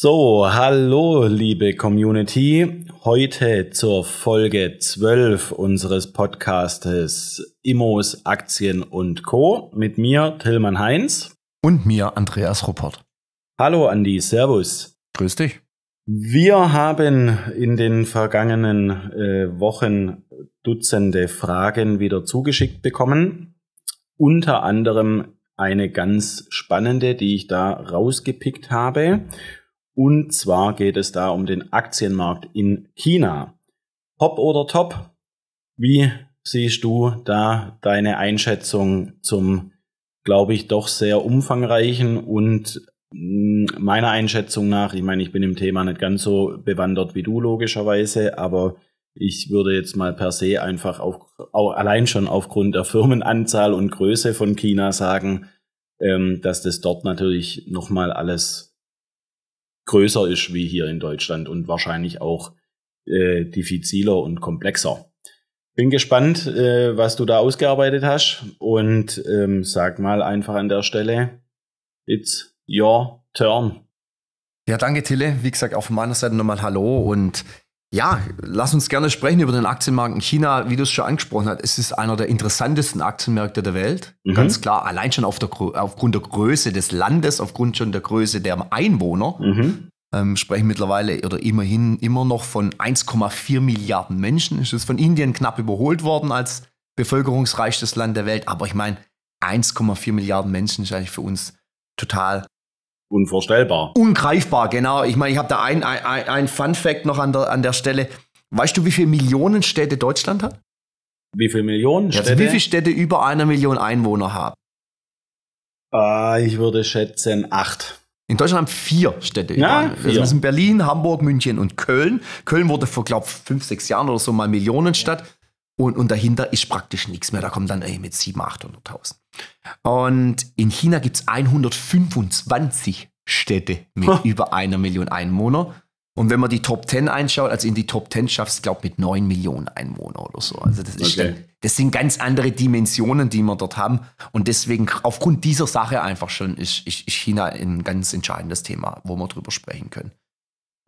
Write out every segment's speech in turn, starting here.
So, hallo liebe Community. Heute zur Folge 12 unseres Podcastes Immos, Aktien und Co. mit mir, Tillmann Heinz. Und mir, Andreas Ruppert. Hallo Andi, Servus. Grüß dich. Wir haben in den vergangenen äh, Wochen Dutzende Fragen wieder zugeschickt bekommen. Unter anderem eine ganz spannende, die ich da rausgepickt habe. Und zwar geht es da um den Aktienmarkt in China. Hop oder top? Wie siehst du da deine Einschätzung zum, glaube ich, doch sehr umfangreichen und mm, meiner Einschätzung nach, ich meine, ich bin im Thema nicht ganz so bewandert wie du logischerweise, aber ich würde jetzt mal per se einfach auf, auch allein schon aufgrund der Firmenanzahl und Größe von China sagen, ähm, dass das dort natürlich nochmal alles größer ist wie hier in Deutschland und wahrscheinlich auch äh, diffiziler und komplexer. Bin gespannt, äh, was du da ausgearbeitet hast und ähm, sag mal einfach an der Stelle, it's your turn. Ja, danke Tille. Wie gesagt, auch von meiner Seite nochmal Hallo und ja, lass uns gerne sprechen über den Aktienmarkt in China. Wie du es schon angesprochen hast, es ist einer der interessantesten Aktienmärkte der Welt. Mhm. Ganz klar, allein schon auf der, aufgrund der Größe des Landes, aufgrund schon der Größe der Einwohner. Mhm. Ähm, sprechen mittlerweile oder immerhin immer noch von 1,4 Milliarden Menschen. Es ist von Indien knapp überholt worden als bevölkerungsreichstes Land der Welt. Aber ich meine, 1,4 Milliarden Menschen ist eigentlich für uns total Unvorstellbar. Ungreifbar, genau. Ich meine, ich habe da ein, ein, ein Fun Fact noch an der, an der Stelle. Weißt du, wie viele Millionen Städte Deutschland hat? Wie viele Millionen Städte? Also wie viele Städte über einer Million Einwohner haben? Äh, ich würde schätzen acht. In Deutschland haben vier Städte. Ja, vier. Das sind Berlin, Hamburg, München und Köln. Köln wurde vor, glaube ich, fünf, sechs Jahren oder so mal Millionenstadt. Und, und dahinter ist praktisch nichts mehr. Da kommt dann ey, mit 700.000, 800.000. Und in China gibt es 125 Städte mit oh. über einer Million Einwohner. Und wenn man die Top 10 einschaut, also in die Top 10 schaffst, glaube ich, mit 9 Millionen Einwohner oder so. Also das, ist okay. dann, das sind ganz andere Dimensionen, die wir dort haben. Und deswegen, aufgrund dieser Sache einfach schon, ist, ist, ist China ein ganz entscheidendes Thema, wo wir drüber sprechen können.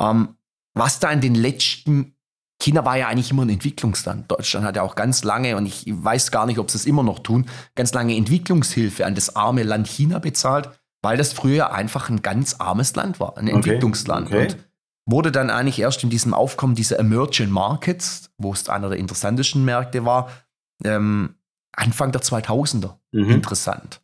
Ähm, was da in den letzten China war ja eigentlich immer ein Entwicklungsland. Deutschland hat ja auch ganz lange, und ich weiß gar nicht, ob sie es immer noch tun, ganz lange Entwicklungshilfe an das arme Land China bezahlt, weil das früher einfach ein ganz armes Land war, ein okay. Entwicklungsland. Okay. Und wurde dann eigentlich erst in diesem Aufkommen dieser Emerging Markets, wo es einer der interessantesten Märkte war, ähm, Anfang der 2000er mhm. interessant.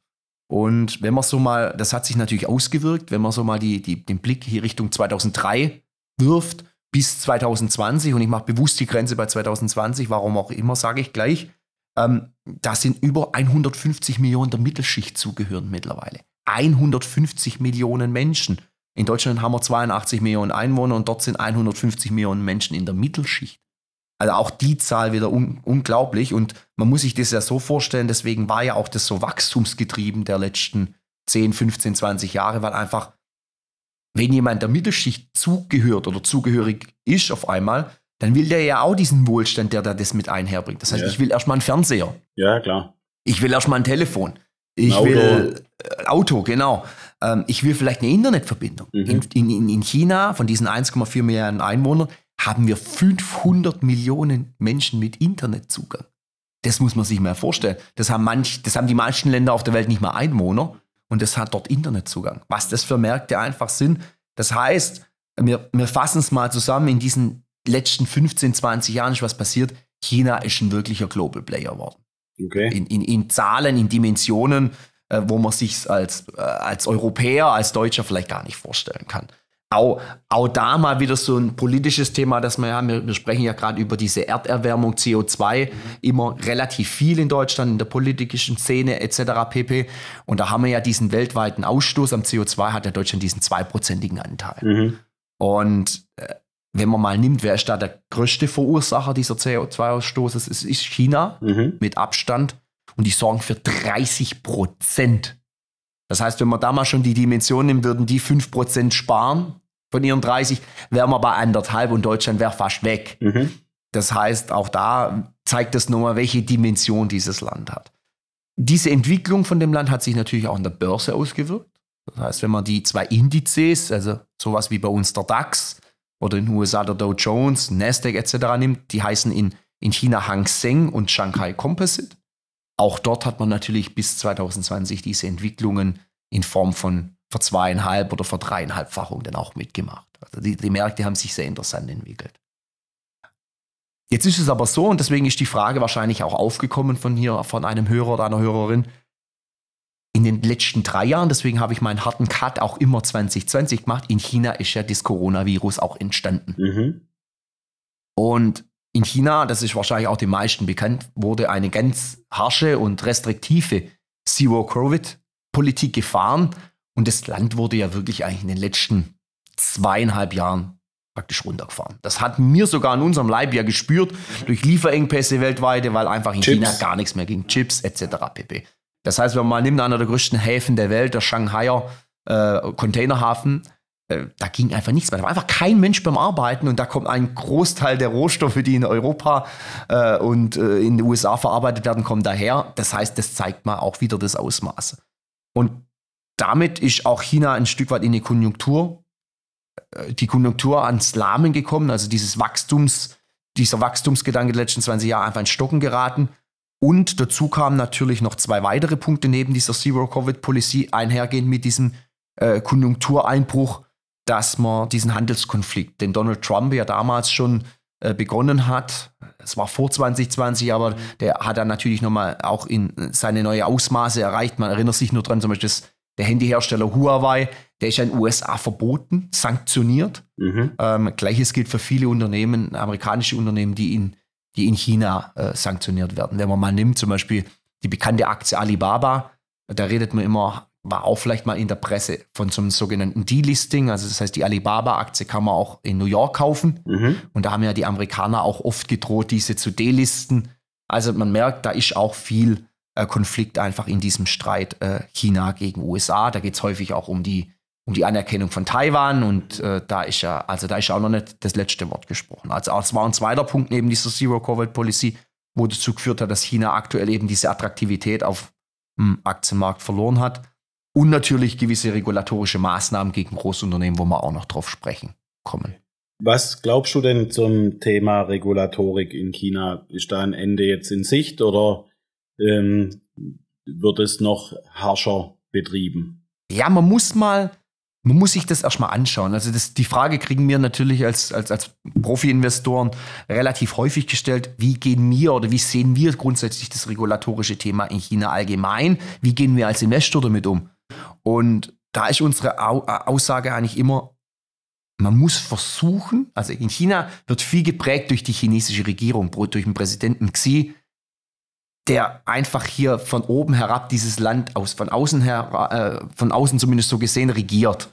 Und wenn man so mal, das hat sich natürlich ausgewirkt, wenn man so mal die, die, den Blick hier Richtung 2003 wirft, bis 2020, und ich mache bewusst die Grenze bei 2020, warum auch immer, sage ich gleich, ähm, da sind über 150 Millionen der Mittelschicht zugehören mittlerweile. 150 Millionen Menschen. In Deutschland haben wir 82 Millionen Einwohner und dort sind 150 Millionen Menschen in der Mittelschicht. Also auch die Zahl wieder un unglaublich und man muss sich das ja so vorstellen, deswegen war ja auch das so wachstumsgetrieben der letzten 10, 15, 20 Jahre, weil einfach wenn jemand der Mittelschicht zugehört oder zugehörig ist auf einmal, dann will der ja auch diesen Wohlstand, der da das mit einherbringt. Das heißt, ja. ich will erstmal einen Fernseher. Ja, klar. Ich will erstmal ein Telefon. Ich Auto. will äh, Auto, genau. Ähm, ich will vielleicht eine Internetverbindung. Mhm. In, in, in China, von diesen 1,4 Milliarden Einwohnern, haben wir 500 Millionen Menschen mit Internetzugang. Das muss man sich mal vorstellen. Das haben, manch, das haben die meisten Länder auf der Welt nicht mal Einwohner und es hat dort Internetzugang. Was das für Märkte einfach sind. Das heißt, wir, wir fassen es mal zusammen, in diesen letzten 15, 20 Jahren ist was passiert. China ist ein wirklicher Global Player geworden. Okay. In, in, in Zahlen, in Dimensionen, äh, wo man sich als, äh, als Europäer, als Deutscher vielleicht gar nicht vorstellen kann. Auch, auch da mal wieder so ein politisches Thema, dass wir ja, wir, wir sprechen ja gerade über diese Erderwärmung, CO2, mhm. immer relativ viel in Deutschland, in der politischen Szene etc. pp. Und da haben wir ja diesen weltweiten Ausstoß am CO2, hat ja Deutschland diesen zweiprozentigen Anteil. Mhm. Und äh, wenn man mal nimmt, wer ist da der größte Verursacher dieser CO2-Ausstoßes, ist, ist China mhm. mit Abstand. Und die sorgen für 30 Prozent das heißt, wenn man da mal schon die Dimension nimmt, würden die 5% sparen von ihren 30, wären wir bei anderthalb und Deutschland wäre fast weg. Mhm. Das heißt, auch da zeigt das nochmal, welche Dimension dieses Land hat. Diese Entwicklung von dem Land hat sich natürlich auch an der Börse ausgewirkt. Das heißt, wenn man die zwei Indizes, also sowas wie bei uns der DAX oder in den USA der Dow Jones, Nasdaq etc. nimmt, die heißen in, in China Hang Seng und Shanghai Composite. Auch dort hat man natürlich bis 2020 diese Entwicklungen in Form von verzweieinhalb oder verdreieinhalbfachung dann auch mitgemacht. Also die, die Märkte haben sich sehr interessant entwickelt. Jetzt ist es aber so, und deswegen ist die Frage wahrscheinlich auch aufgekommen von hier, von einem Hörer oder einer Hörerin, in den letzten drei Jahren, deswegen habe ich meinen harten Cut auch immer 2020 gemacht, in China ist ja das Coronavirus auch entstanden. Mhm. Und in China, das ist wahrscheinlich auch den meisten bekannt, wurde eine ganz harsche und restriktive Zero-Covid-Politik gefahren. Und das Land wurde ja wirklich eigentlich in den letzten zweieinhalb Jahren praktisch runtergefahren. Das hatten wir sogar in unserem Leib ja gespürt durch Lieferengpässe weltweit, weil einfach in Chips. China gar nichts mehr ging. Chips etc. pp. Das heißt, wenn man mal nimmt, einer der größten Häfen der Welt, der Shanghaier äh, Containerhafen, äh, da ging einfach nichts mehr. Da war einfach kein Mensch beim Arbeiten und da kommt ein Großteil der Rohstoffe, die in Europa äh, und äh, in den USA verarbeitet werden, kommen daher. Das heißt, das zeigt mal auch wieder das Ausmaß. Und damit ist auch China ein Stück weit in die Konjunktur, äh, die Konjunktur ans Lahmen gekommen, also dieses Wachstums, dieser Wachstumsgedanke der letzten 20 Jahre einfach in Stocken geraten. Und dazu kamen natürlich noch zwei weitere Punkte neben dieser Zero-Covid-Policy einhergehend mit diesem äh, Konjunktureinbruch, dass man diesen Handelskonflikt, den Donald Trump ja damals schon äh, begonnen hat, es war vor 2020, aber mhm. der hat dann natürlich nochmal auch in seine neue Ausmaße erreicht. Man erinnert sich nur dran, zum Beispiel das, der Handyhersteller Huawei, der ist in den USA verboten, sanktioniert. Mhm. Ähm, Gleiches gilt für viele Unternehmen, amerikanische Unternehmen, die in die in China äh, sanktioniert werden. Wenn man mal nimmt, zum Beispiel die bekannte Aktie Alibaba, da redet man immer, war auch vielleicht mal in der Presse von so einem sogenannten Delisting. Also das heißt, die Alibaba-Aktie kann man auch in New York kaufen. Mhm. Und da haben ja die Amerikaner auch oft gedroht, diese zu delisten. Also man merkt, da ist auch viel Konflikt einfach in diesem Streit äh, China gegen USA. Da geht es häufig auch um die um die Anerkennung von Taiwan und äh, da ist ja, also da ist auch noch nicht das letzte Wort gesprochen. Also es war ein zweiter Punkt neben dieser Zero-Covid-Policy, wo dazu geführt hat, dass China aktuell eben diese Attraktivität auf dem Aktienmarkt verloren hat. Und natürlich gewisse regulatorische Maßnahmen gegen Großunternehmen, wo wir auch noch drauf sprechen kommen. Was glaubst du denn zum Thema Regulatorik in China? Ist da ein Ende jetzt in Sicht oder ähm, wird es noch harscher betrieben? Ja, man muss mal man muss sich das erstmal anschauen. Also das, die Frage kriegen wir natürlich als, als, als Profi-Investoren relativ häufig gestellt, wie gehen wir oder wie sehen wir grundsätzlich das regulatorische Thema in China allgemein? Wie gehen wir als Investor damit um? Und da ist unsere Aussage eigentlich immer, man muss versuchen, also in China wird viel geprägt durch die chinesische Regierung, durch den Präsidenten Xi, der einfach hier von oben herab dieses Land aus, von außen her, äh, von außen zumindest so gesehen regiert.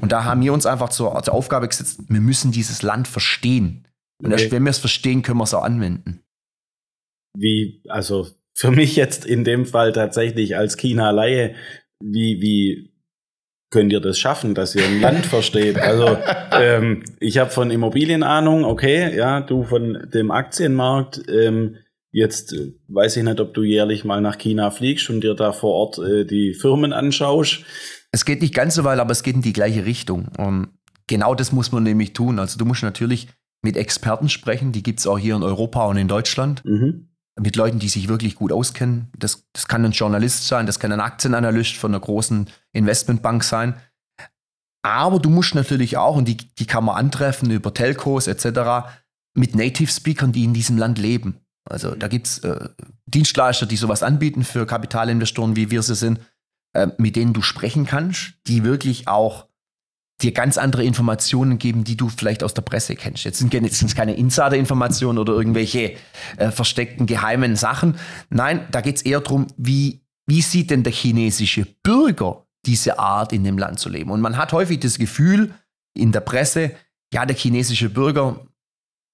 Und da haben wir uns einfach zur, zur Aufgabe gesetzt, wir müssen dieses Land verstehen. Und okay. erst wenn wir es verstehen, können wir es auch anwenden. Wie, also für mich jetzt in dem Fall tatsächlich als China-Laie, wie, wie könnt ihr das schaffen, dass ihr ein Land versteht? Also ähm, ich habe von Immobilien Ahnung, okay, ja, du von dem Aktienmarkt. Ähm, jetzt äh, weiß ich nicht, ob du jährlich mal nach China fliegst und dir da vor Ort äh, die Firmen anschaust. Es geht nicht ganz so weit, aber es geht in die gleiche Richtung. Und genau das muss man nämlich tun. Also du musst natürlich mit Experten sprechen, die gibt es auch hier in Europa und in Deutschland. Mhm. Mit Leuten, die sich wirklich gut auskennen. Das, das kann ein Journalist sein, das kann ein Aktienanalyst von einer großen Investmentbank sein. Aber du musst natürlich auch, und die, die kann man antreffen über Telcos etc., mit Native Speakern, die in diesem Land leben. Also da gibt es äh, Dienstleister, die sowas anbieten für Kapitalinvestoren, wie wir sie sind. Äh, mit denen du sprechen kannst, die wirklich auch dir ganz andere Informationen geben, die du vielleicht aus der Presse kennst. Jetzt sind es keine Insider-Informationen oder irgendwelche äh, versteckten geheimen Sachen. Nein, da geht es eher darum, wie, wie sieht denn der chinesische Bürger diese Art in dem Land zu leben? Und man hat häufig das Gefühl in der Presse, ja, der chinesische Bürger,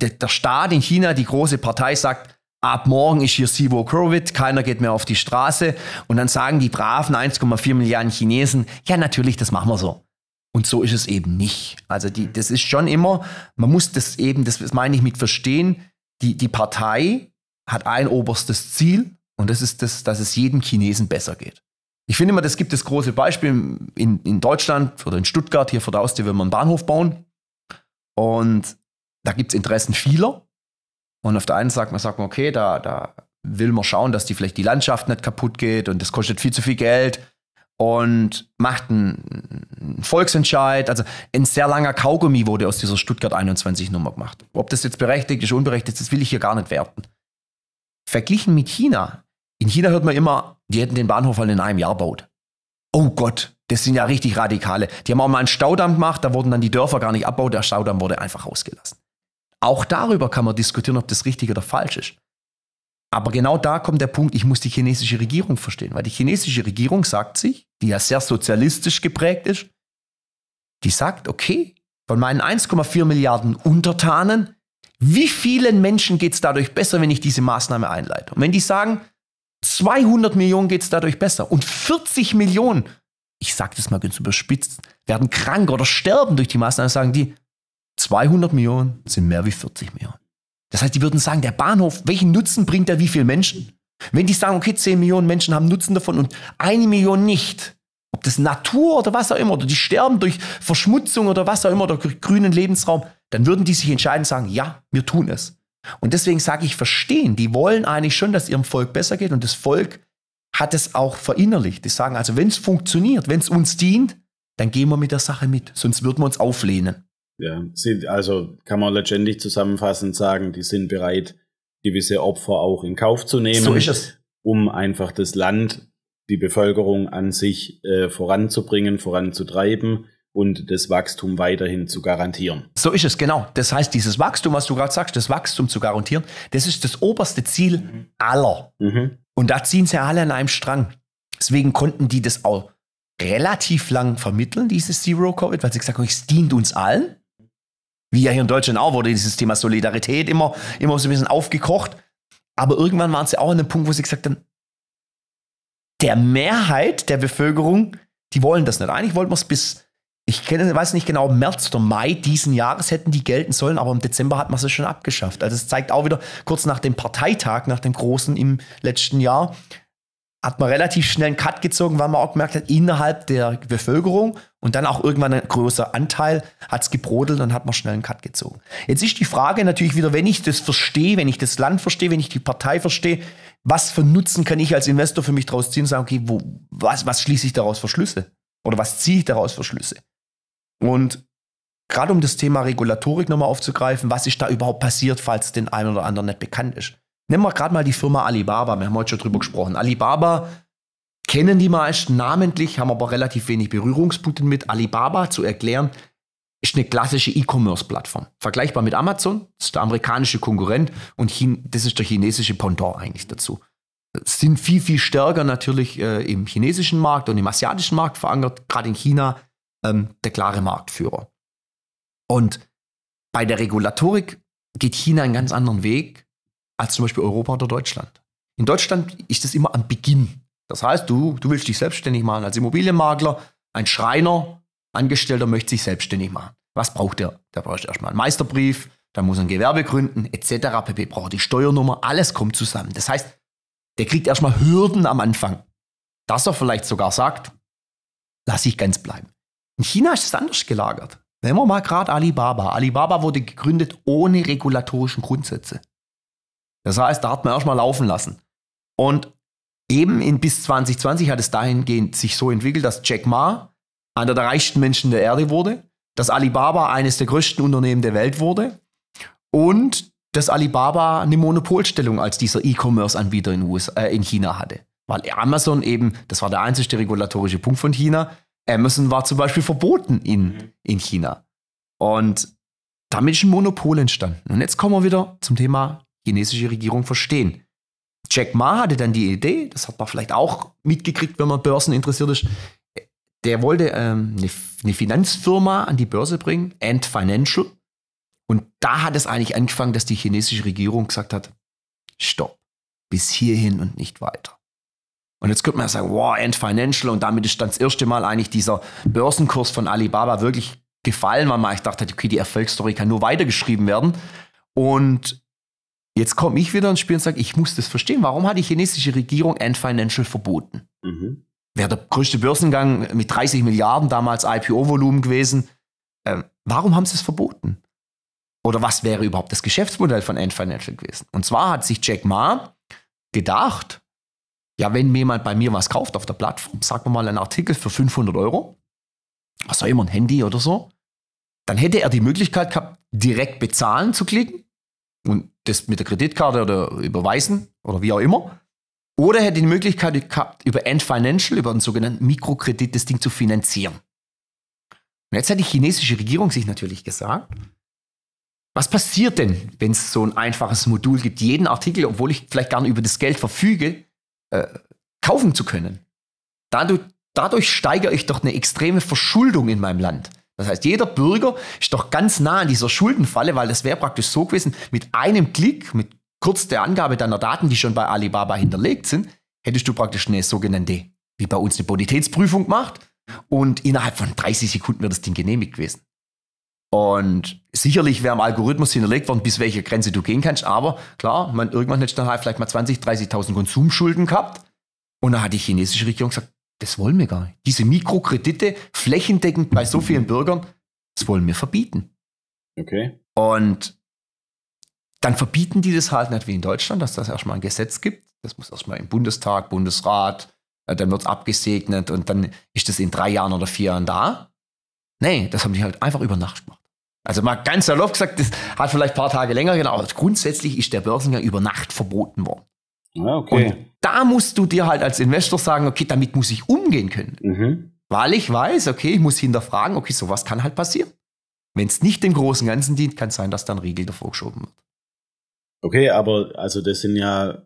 der, der Staat in China, die große Partei sagt, ab morgen ist hier Zero Covid, keiner geht mehr auf die Straße. Und dann sagen die braven 1,4 Milliarden Chinesen, ja natürlich, das machen wir so. Und so ist es eben nicht. Also die, das ist schon immer, man muss das eben, das meine ich mit verstehen, die, die Partei hat ein oberstes Ziel und das ist das, dass es jedem Chinesen besser geht. Ich finde immer, das gibt das große Beispiel in, in Deutschland oder in Stuttgart, hier vor der Haustür will man einen Bahnhof bauen. Und da gibt es Interessen vieler. Und auf der einen Seite sagt man, okay, da, da will man schauen, dass die vielleicht die Landschaft nicht kaputt geht und das kostet viel zu viel Geld und macht einen Volksentscheid. Also ein sehr langer Kaugummi wurde aus dieser Stuttgart 21 Nummer gemacht. Ob das jetzt berechtigt ist, unberechtigt, das will ich hier gar nicht werten. Verglichen mit China. In China hört man immer, die hätten den Bahnhof halt in einem Jahr baut. Oh Gott, das sind ja richtig Radikale. Die haben auch mal einen Staudamm gemacht, da wurden dann die Dörfer gar nicht abgebaut, der Staudamm wurde einfach ausgelassen. Auch darüber kann man diskutieren, ob das richtig oder falsch ist. Aber genau da kommt der Punkt, ich muss die chinesische Regierung verstehen, weil die chinesische Regierung sagt sich, die ja sehr sozialistisch geprägt ist, die sagt, okay, von meinen 1,4 Milliarden Untertanen, wie vielen Menschen geht es dadurch besser, wenn ich diese Maßnahme einleite? Und wenn die sagen, 200 Millionen geht es dadurch besser und 40 Millionen, ich sage das mal ganz überspitzt, werden krank oder sterben durch die Maßnahme, sagen die, 200 Millionen sind mehr wie 40 Millionen. Das heißt, die würden sagen, der Bahnhof, welchen Nutzen bringt er wie viele Menschen? Wenn die sagen, okay, 10 Millionen Menschen haben Nutzen davon und eine Million nicht, ob das Natur oder was auch immer, oder die sterben durch Verschmutzung oder was auch immer, oder grünen Lebensraum, dann würden die sich entscheiden und sagen, ja, wir tun es. Und deswegen sage ich, verstehen, die wollen eigentlich schon, dass ihrem Volk besser geht und das Volk hat es auch verinnerlicht. Die sagen also, wenn es funktioniert, wenn es uns dient, dann gehen wir mit der Sache mit, sonst würden wir uns auflehnen. Ja, sind, also kann man letztendlich zusammenfassend sagen, die sind bereit, gewisse Opfer auch in Kauf zu nehmen, so ist es. um einfach das Land, die Bevölkerung an sich äh, voranzubringen, voranzutreiben und das Wachstum weiterhin zu garantieren. So ist es, genau. Das heißt, dieses Wachstum, was du gerade sagst, das Wachstum zu garantieren, das ist das oberste Ziel mhm. aller. Mhm. Und da ziehen sie alle an einem Strang. Deswegen konnten die das auch relativ lang vermitteln, dieses Zero-Covid, weil sie gesagt haben, es dient uns allen wie ja hier in Deutschland auch wurde dieses Thema Solidarität immer, immer so ein bisschen aufgekocht. Aber irgendwann waren sie auch an dem Punkt, wo sie gesagt haben, der Mehrheit der Bevölkerung, die wollen das nicht. Eigentlich wollten wir es bis, ich kenne, weiß nicht genau, März oder Mai diesen Jahres hätten die gelten sollen, aber im Dezember hat man es schon abgeschafft. Also es zeigt auch wieder, kurz nach dem Parteitag, nach dem großen im letzten Jahr, hat man relativ schnell einen Cut gezogen, weil man auch gemerkt hat, innerhalb der Bevölkerung und dann auch irgendwann ein größer Anteil hat es gebrodelt und hat man schnell einen Cut gezogen. Jetzt ist die Frage natürlich wieder, wenn ich das verstehe, wenn ich das Land verstehe, wenn ich die Partei verstehe, was für Nutzen kann ich als Investor für mich daraus ziehen und sagen, okay, wo, was, was schließe ich daraus für Schlüsse? Oder was ziehe ich daraus für Schlüsse? Und gerade um das Thema Regulatorik nochmal aufzugreifen, was ist da überhaupt passiert, falls den einen oder anderen nicht bekannt ist? Nehmen wir gerade mal die Firma Alibaba. Wir haben heute schon drüber gesprochen. Alibaba kennen die meisten namentlich, haben aber relativ wenig Berührungspunkte mit. Alibaba zu erklären, ist eine klassische E-Commerce-Plattform. Vergleichbar mit Amazon, das ist der amerikanische Konkurrent und das ist der chinesische Pendant eigentlich dazu. Sind viel, viel stärker natürlich äh, im chinesischen Markt und im asiatischen Markt verankert, gerade in China ähm, der klare Marktführer. Und bei der Regulatorik geht China einen ganz anderen Weg als zum Beispiel Europa oder Deutschland. In Deutschland ist das immer am Beginn. Das heißt, du, du willst dich selbstständig machen als Immobilienmakler, ein Schreiner, Angestellter möchte sich selbstständig machen. Was braucht der? Der braucht erstmal einen Meisterbrief, dann muss er ein Gewerbe gründen, etc. pp. Braucht die Steuernummer, alles kommt zusammen. Das heißt, der kriegt erstmal Hürden am Anfang. Dass er vielleicht sogar sagt, lass ich ganz bleiben. In China ist es anders gelagert. Nehmen wir mal gerade Alibaba. Alibaba wurde gegründet ohne regulatorischen Grundsätze. Das heißt, da hat man erstmal laufen lassen. Und eben in bis 2020 hat es dahingehend sich so entwickelt, dass Jack Ma einer der reichsten Menschen der Erde wurde, dass Alibaba eines der größten Unternehmen der Welt wurde und dass Alibaba eine Monopolstellung als dieser E-Commerce-Anbieter in, äh, in China hatte. Weil Amazon eben, das war der einzige regulatorische Punkt von China, Amazon war zum Beispiel verboten in, mhm. in China. Und damit ist ein Monopol entstanden. Und jetzt kommen wir wieder zum Thema chinesische Regierung verstehen. Jack Ma hatte dann die Idee, das hat man vielleicht auch mitgekriegt, wenn man Börsen interessiert ist. Der wollte ähm, eine, eine Finanzfirma an die Börse bringen, Ant Financial. Und da hat es eigentlich angefangen, dass die chinesische Regierung gesagt hat, stopp, bis hierhin und nicht weiter. Und jetzt könnte man ja sagen, wow, Ant Financial und damit ist dann das erste Mal eigentlich dieser Börsenkurs von Alibaba wirklich gefallen, weil man eigentlich dachte, okay, die Erfolgsstory kann nur weitergeschrieben werden. Und Jetzt komme ich wieder ins Spiel und sage, ich muss das verstehen. Warum hat die chinesische Regierung Ant Financial verboten? Mhm. wäre der größte Börsengang mit 30 Milliarden damals IPO-Volumen gewesen. Ähm, warum haben sie es verboten? Oder was wäre überhaupt das Geschäftsmodell von Ant Financial gewesen? Und zwar hat sich Jack Ma gedacht, ja, wenn jemand bei mir was kauft auf der Plattform, sagen wir mal einen Artikel für 500 Euro, was auch immer, ein Handy oder so, dann hätte er die Möglichkeit gehabt, direkt bezahlen zu klicken und das mit der Kreditkarte oder überweisen oder wie auch immer. Oder hätte die Möglichkeit gehabt, über Ant Financial, über einen sogenannten Mikrokredit, das Ding zu finanzieren. Und jetzt hat die chinesische Regierung sich natürlich gesagt, was passiert denn, wenn es so ein einfaches Modul gibt, jeden Artikel, obwohl ich vielleicht gar nicht über das Geld verfüge, äh, kaufen zu können? Dadurch, dadurch steigere ich doch eine extreme Verschuldung in meinem Land. Das heißt, jeder Bürger ist doch ganz nah an dieser Schuldenfalle, weil das wäre praktisch so gewesen, mit einem Klick, mit kurz der Angabe deiner Daten, die schon bei Alibaba hinterlegt sind, hättest du praktisch eine sogenannte, wie bei uns eine Bonitätsprüfung gemacht und innerhalb von 30 Sekunden wäre das Ding genehmigt gewesen. Und sicherlich wäre im Algorithmus hinterlegt worden, bis welche Grenze du gehen kannst. Aber klar, man, irgendwann hätte dann halt vielleicht mal 20, 30.000 Konsumschulden gehabt. Und dann hat die chinesische Regierung gesagt, das wollen wir gar nicht. Diese Mikrokredite flächendeckend bei so vielen Bürgern, das wollen wir verbieten. Okay. Und dann verbieten die das halt nicht wie in Deutschland, dass das erstmal ein Gesetz gibt. Das muss erstmal im Bundestag, Bundesrat, äh, dann wird es abgesegnet und dann ist das in drei Jahren oder vier Jahren da. Nee, das haben die halt einfach über Nacht gemacht. Also mal ganz salopp gesagt, das hat vielleicht ein paar Tage länger gedauert, aber grundsätzlich ist der Börsengang über Nacht verboten worden. Ja, okay. Und da musst du dir halt als Investor sagen, okay, damit muss ich umgehen können. Mhm. Weil ich weiß, okay, ich muss hinterfragen, okay, sowas kann halt passieren. Wenn es nicht dem großen Ganzen dient, kann es sein, dass dann Riegel davor geschoben wird. Okay, aber also das sind ja,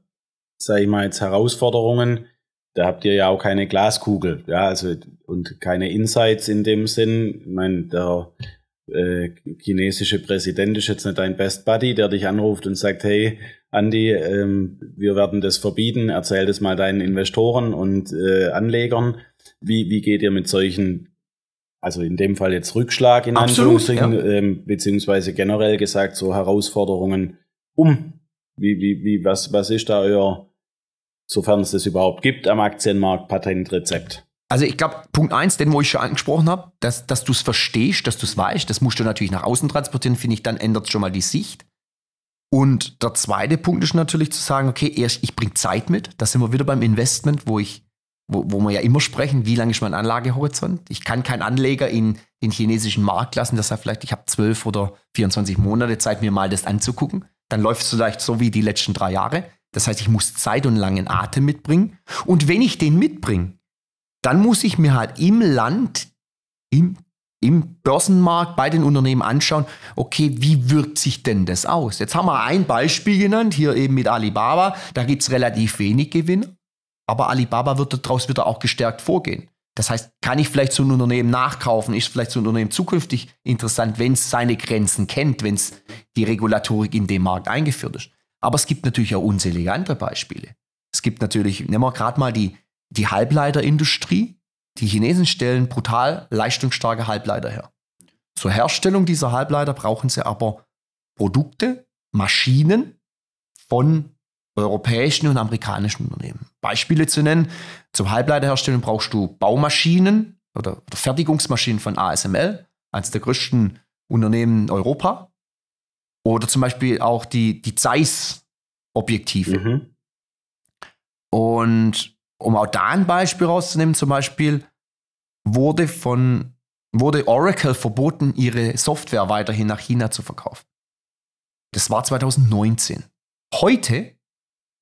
sag ich mal, jetzt Herausforderungen, da habt ihr ja auch keine Glaskugel, ja, also und keine Insights in dem Sinn. Ich meine, der äh, chinesische Präsident ist jetzt nicht dein Best Buddy, der dich anruft und sagt, hey, Andy, ähm, wir werden das verbieten, erzähl das mal deinen Investoren und äh, Anlegern. Wie, wie geht ihr mit solchen, also in dem Fall jetzt Rückschlag in Absolut, Anführungsstrichen, ja. ähm, beziehungsweise generell gesagt so Herausforderungen um? Wie, wie, wie, was, was ist da euer sofern es das überhaupt gibt, am Aktienmarkt Patentrezept? Also ich glaube, Punkt eins, den wo ich schon angesprochen habe, dass, dass du es verstehst, dass du es weißt, das musst du natürlich nach außen transportieren, finde ich, dann ändert schon mal die Sicht. Und der zweite Punkt ist natürlich zu sagen, okay, erst ich bringe Zeit mit. Da sind wir wieder beim Investment, wo ich, wo, wo wir ja immer sprechen, wie lange ist mein Anlagehorizont? Ich kann keinen Anleger in den chinesischen Markt lassen, das heißt vielleicht, ich habe zwölf oder 24 Monate Zeit, mir mal das anzugucken. Dann läuft es vielleicht so wie die letzten drei Jahre. Das heißt, ich muss Zeit und langen Atem mitbringen. Und wenn ich den mitbringe, dann muss ich mir halt im Land, im, im Börsenmarkt bei den Unternehmen anschauen, okay, wie wirkt sich denn das aus? Jetzt haben wir ein Beispiel genannt, hier eben mit Alibaba. Da gibt es relativ wenig Gewinne, aber Alibaba wird daraus wieder auch gestärkt vorgehen. Das heißt, kann ich vielleicht so ein Unternehmen nachkaufen? Ist vielleicht so ein Unternehmen zukünftig interessant, wenn es seine Grenzen kennt, wenn es die Regulatorik in dem Markt eingeführt ist? Aber es gibt natürlich auch unzählige andere Beispiele. Es gibt natürlich, nehmen wir gerade mal die, die Halbleiterindustrie. Die Chinesen stellen brutal leistungsstarke Halbleiter her. Zur Herstellung dieser Halbleiter brauchen sie aber Produkte, Maschinen von europäischen und amerikanischen Unternehmen. Beispiele zu nennen, zum Halbleiterherstellen brauchst du Baumaschinen oder, oder Fertigungsmaschinen von ASML, eines der größten Unternehmen in Europa. Oder zum Beispiel auch die, die Zeiss-Objektive. Mhm. Und um auch da ein Beispiel rauszunehmen, zum Beispiel wurde von wurde Oracle verboten, ihre Software weiterhin nach China zu verkaufen. Das war 2019. Heute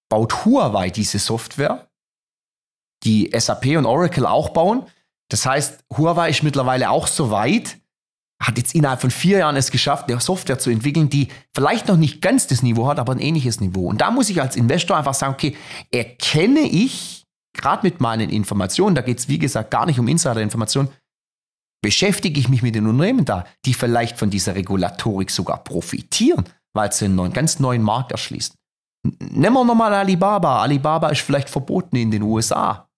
baut Huawei diese Software, die SAP und Oracle auch bauen. Das heißt, Huawei ist mittlerweile auch so weit, hat jetzt innerhalb von vier Jahren es geschafft, eine Software zu entwickeln, die vielleicht noch nicht ganz das Niveau hat, aber ein ähnliches Niveau. Und da muss ich als Investor einfach sagen, okay, erkenne ich, gerade mit meinen Informationen, da geht es wie gesagt gar nicht um Insider-Informationen, beschäftige ich mich mit den Unternehmen da, die vielleicht von dieser Regulatorik sogar profitieren, weil sie einen neuen, ganz neuen Markt erschließen. Nehmen wir nochmal Alibaba. Alibaba ist vielleicht verboten in den USA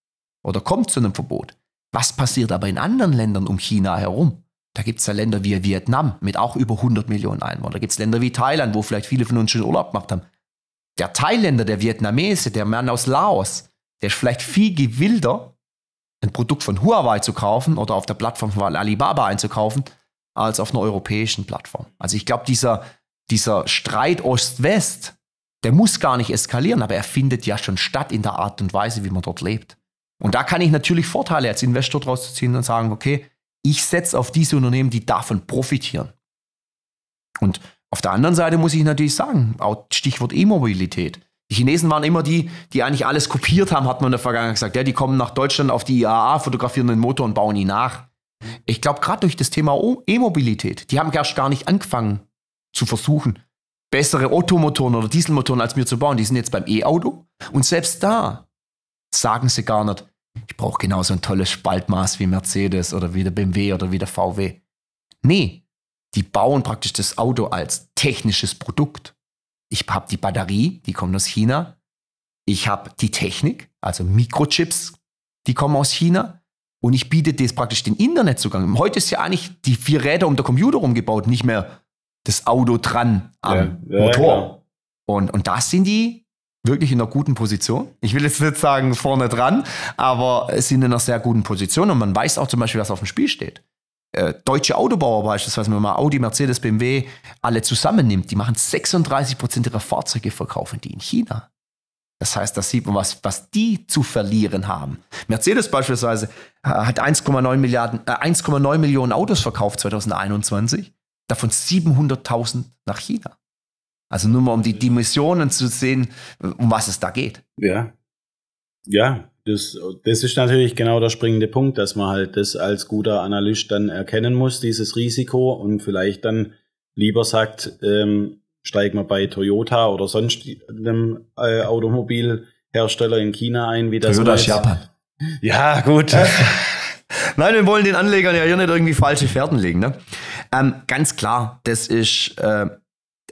oder kommt zu einem Verbot. Was passiert aber in anderen Ländern um China herum? Da gibt es ja Länder wie Vietnam mit auch über 100 Millionen Einwohnern. Da gibt es Länder wie Thailand, wo vielleicht viele von uns schon Urlaub gemacht haben. Der Thailänder, der Vietnamese, der Mann aus Laos, der ist vielleicht viel gewilder, ein Produkt von Huawei zu kaufen oder auf der Plattform von Alibaba einzukaufen, als auf einer europäischen Plattform. Also ich glaube, dieser, dieser Streit Ost-West, der muss gar nicht eskalieren, aber er findet ja schon statt in der Art und Weise, wie man dort lebt. Und da kann ich natürlich Vorteile als Investor draus ziehen und sagen, okay, ich setze auf diese Unternehmen, die davon profitieren. Und auf der anderen Seite muss ich natürlich sagen, auch Stichwort E-Mobilität. Die Chinesen waren immer die, die eigentlich alles kopiert haben, hat man in der Vergangenheit gesagt. Ja, die kommen nach Deutschland auf die IAA, fotografieren den Motor und bauen ihn nach. Ich glaube, gerade durch das Thema E-Mobilität, die haben erst gar nicht angefangen zu versuchen, bessere Ottomotoren oder Dieselmotoren als mir zu bauen. Die sind jetzt beim E-Auto. Und selbst da sagen sie gar nicht, ich brauche genauso ein tolles Spaltmaß wie Mercedes oder wie der BMW oder wie der VW. Nee, die bauen praktisch das Auto als technisches Produkt. Ich habe die Batterie, die kommt aus China. Ich habe die Technik, also Mikrochips, die kommen aus China. Und ich biete das praktisch den Internetzugang. Heute ist ja eigentlich die vier Räder um der Computer rumgebaut, nicht mehr das Auto dran am ja, ja, Motor. Ja. Und, und da sind die wirklich in einer guten Position. Ich will jetzt nicht sagen vorne dran, aber es sind in einer sehr guten Position und man weiß auch zum Beispiel, was auf dem Spiel steht. Äh, deutsche Autobauer beispielsweise, wenn man Audi, Mercedes, BMW alle zusammennimmt, die machen 36 Prozent ihrer Fahrzeuge verkaufen die in China. Das heißt, da sieht man, was, was die zu verlieren haben. Mercedes beispielsweise äh, hat 1,9 Milliarden, äh, 1,9 Millionen Autos verkauft 2021, davon 700.000 nach China. Also nur mal um die Dimensionen zu sehen, um was es da geht. Ja. Ja, das, das ist natürlich genau der springende Punkt, dass man halt das als guter Analyst dann erkennen muss, dieses Risiko und vielleicht dann lieber sagt, ähm, steigen wir bei Toyota oder sonst einem äh, Automobilhersteller in China ein, wie das Toyota ist Japan. Ja, gut. Nein, wir wollen den Anlegern ja hier nicht irgendwie falsche Fährten legen. Ne? Ähm, ganz klar, das ist äh,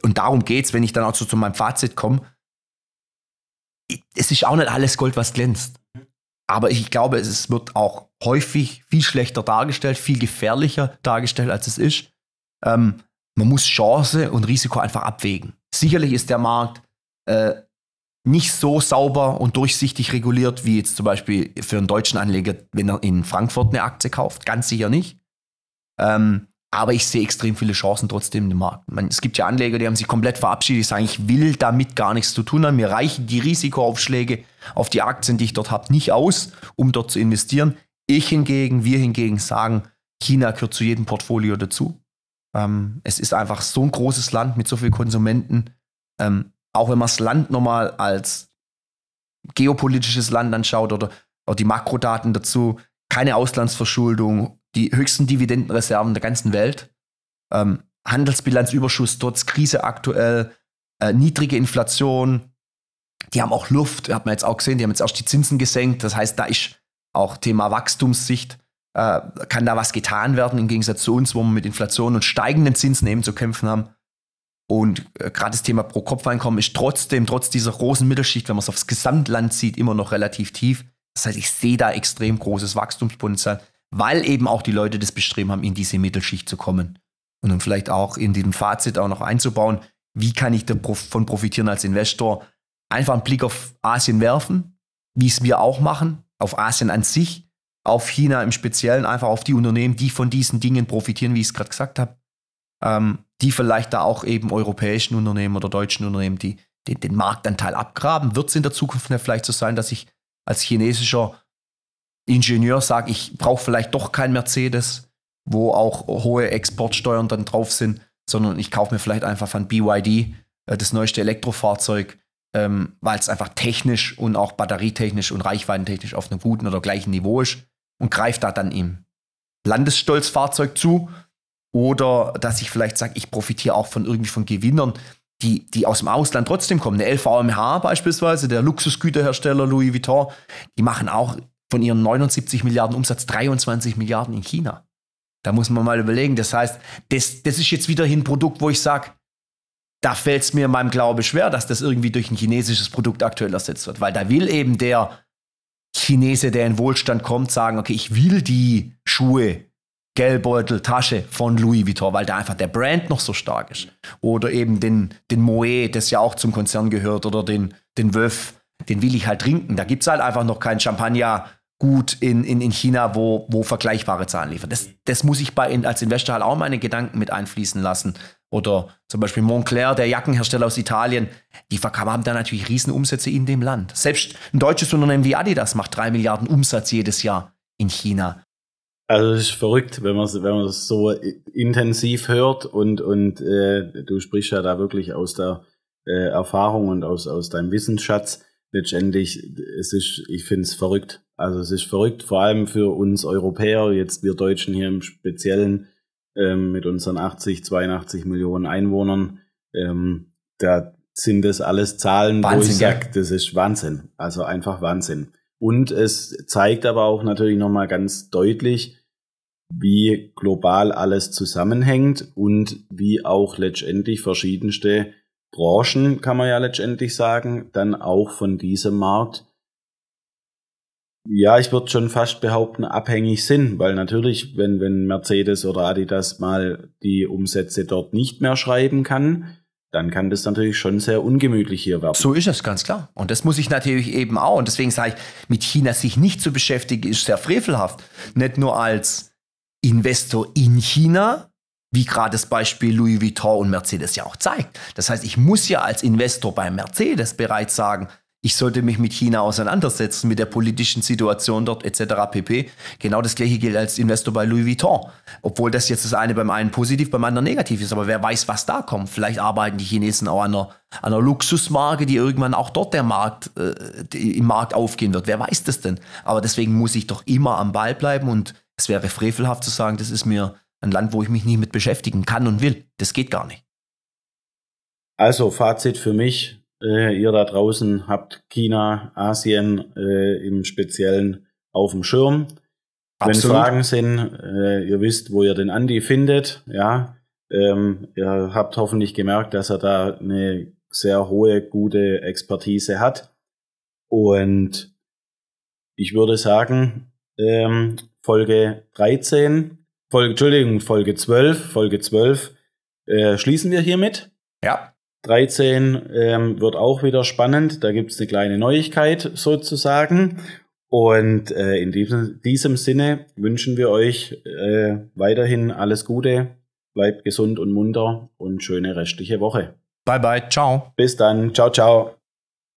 und darum geht es, wenn ich dann auch so zu meinem Fazit komme. Es ist auch nicht alles Gold, was glänzt. Aber ich glaube, es wird auch häufig viel schlechter dargestellt, viel gefährlicher dargestellt, als es ist. Ähm, man muss Chance und Risiko einfach abwägen. Sicherlich ist der Markt äh, nicht so sauber und durchsichtig reguliert wie jetzt zum Beispiel für einen deutschen Anleger, wenn er in Frankfurt eine Aktie kauft. Ganz sicher nicht. Ähm, aber ich sehe extrem viele Chancen trotzdem im Markt. Man, es gibt ja Anleger, die haben sich komplett verabschiedet, die sagen, ich will damit gar nichts zu tun haben. Mir reichen die Risikoaufschläge auf die Aktien, die ich dort habe, nicht aus, um dort zu investieren. Ich hingegen, wir hingegen sagen, China gehört zu jedem Portfolio dazu. Ähm, es ist einfach so ein großes Land mit so vielen Konsumenten. Ähm, auch wenn man das Land nochmal als geopolitisches Land anschaut oder, oder die Makrodaten dazu, keine Auslandsverschuldung, die höchsten Dividendenreserven der ganzen Welt. Ähm, Handelsbilanzüberschuss trotz Krise aktuell, äh, niedrige Inflation. Die haben auch Luft, hat man jetzt auch gesehen, die haben jetzt erst die Zinsen gesenkt. Das heißt, da ist auch Thema Wachstumssicht, äh, kann da was getan werden im Gegensatz zu uns, wo wir mit Inflation und steigenden Zinsen eben zu kämpfen haben. Und äh, gerade das Thema Pro-Kopf-Einkommen ist trotzdem, trotz dieser großen Mittelschicht, wenn man es aufs Gesamtland sieht, immer noch relativ tief. Das heißt, ich sehe da extrem großes Wachstumspotenzial weil eben auch die Leute das Bestreben haben, in diese Mittelschicht zu kommen. Und dann vielleicht auch in diesem Fazit auch noch einzubauen, wie kann ich davon profitieren als Investor? Einfach einen Blick auf Asien werfen, wie es wir auch machen, auf Asien an sich, auf China im Speziellen, einfach auf die Unternehmen, die von diesen Dingen profitieren, wie ich es gerade gesagt habe. Ähm, die vielleicht da auch eben europäischen Unternehmen oder deutschen Unternehmen, die den, den Marktanteil abgraben. Wird es in der Zukunft vielleicht so sein, dass ich als chinesischer Ingenieur sage, ich brauche vielleicht doch kein Mercedes, wo auch hohe Exportsteuern dann drauf sind, sondern ich kaufe mir vielleicht einfach von BYD äh, das neueste Elektrofahrzeug, ähm, weil es einfach technisch und auch batterietechnisch und reichweitentechnisch auf einem guten oder gleichen Niveau ist und greife da dann im Landesstolzfahrzeug zu. Oder dass ich vielleicht sage, ich profitiere auch von irgendwie von Gewinnern, die, die aus dem Ausland trotzdem kommen. Der LVMH beispielsweise, der Luxusgüterhersteller Louis Vuitton, die machen auch von ihren 79 Milliarden Umsatz 23 Milliarden in China. Da muss man mal überlegen. Das heißt, das, das ist jetzt wieder ein Produkt, wo ich sage, da fällt es mir in meinem Glaube schwer, dass das irgendwie durch ein chinesisches Produkt aktuell ersetzt wird. Weil da will eben der Chinese, der in Wohlstand kommt, sagen, okay, ich will die Schuhe, Geldbeutel, Tasche von Louis Vuitton, weil da einfach der Brand noch so stark ist. Oder eben den, den Moet, das ja auch zum Konzern gehört, oder den, den Wöf, den will ich halt trinken. Da gibt es halt einfach noch kein Champagner gut in, in, in China, wo, wo vergleichbare Zahlen liefern. Das, das muss ich bei, als Investor halt auch meine Gedanken mit einfließen lassen. Oder zum Beispiel Montclair, der Jackenhersteller aus Italien, die haben da natürlich Riesenumsätze in dem Land. Selbst ein deutsches Unternehmen wie Adidas macht drei Milliarden Umsatz jedes Jahr in China. Also es ist verrückt, wenn man wenn man so intensiv hört und und äh, du sprichst ja da wirklich aus der äh, Erfahrung und aus aus deinem Wissensschatz. Letztendlich, es ist, ich finde es verrückt. Also es ist verrückt, vor allem für uns Europäer, jetzt wir Deutschen hier im Speziellen ähm, mit unseren 80, 82 Millionen Einwohnern. Ähm, da sind das alles Zahlen, Wahnsinn, wo ich sage, das ist Wahnsinn. Also einfach Wahnsinn. Und es zeigt aber auch natürlich nochmal ganz deutlich, wie global alles zusammenhängt und wie auch letztendlich verschiedenste Branchen, kann man ja letztendlich sagen, dann auch von diesem Markt, ja, ich würde schon fast behaupten, abhängig sind, weil natürlich, wenn, wenn Mercedes oder Adidas mal die Umsätze dort nicht mehr schreiben kann, dann kann das natürlich schon sehr ungemütlich hier werden. So ist es, ganz klar. Und das muss ich natürlich eben auch. Und deswegen sage ich, mit China sich nicht zu beschäftigen, ist sehr frevelhaft. Nicht nur als Investor in China, wie gerade das Beispiel Louis Vuitton und Mercedes ja auch zeigt. Das heißt, ich muss ja als Investor bei Mercedes bereits sagen, ich sollte mich mit China auseinandersetzen, mit der politischen Situation dort etc. pp. Genau das gleiche gilt als Investor bei Louis Vuitton. Obwohl das jetzt das eine beim einen positiv, beim anderen negativ ist. Aber wer weiß, was da kommt. Vielleicht arbeiten die Chinesen auch an einer, an einer Luxusmarke, die irgendwann auch dort der Markt, äh, im Markt aufgehen wird. Wer weiß das denn? Aber deswegen muss ich doch immer am Ball bleiben und es wäre frevelhaft zu sagen, das ist mir ein Land, wo ich mich nicht mit beschäftigen kann und will. Das geht gar nicht. Also Fazit für mich, äh, ihr da draußen habt China, Asien äh, im Speziellen auf dem Schirm. Absolut. Wenn Fragen sind, äh, ihr wisst, wo ihr den Andi findet, ja. Ähm, ihr habt hoffentlich gemerkt, dass er da eine sehr hohe, gute Expertise hat. Und ich würde sagen, ähm, Folge 13, Folge, Entschuldigung, Folge 12, Folge 12 äh, schließen wir hiermit. Ja. 13 ähm, wird auch wieder spannend. Da gibt es eine kleine Neuigkeit sozusagen. Und äh, in diesem, diesem Sinne wünschen wir euch äh, weiterhin alles Gute. Bleibt gesund und munter und schöne restliche Woche. Bye bye. Ciao. Bis dann. Ciao, ciao.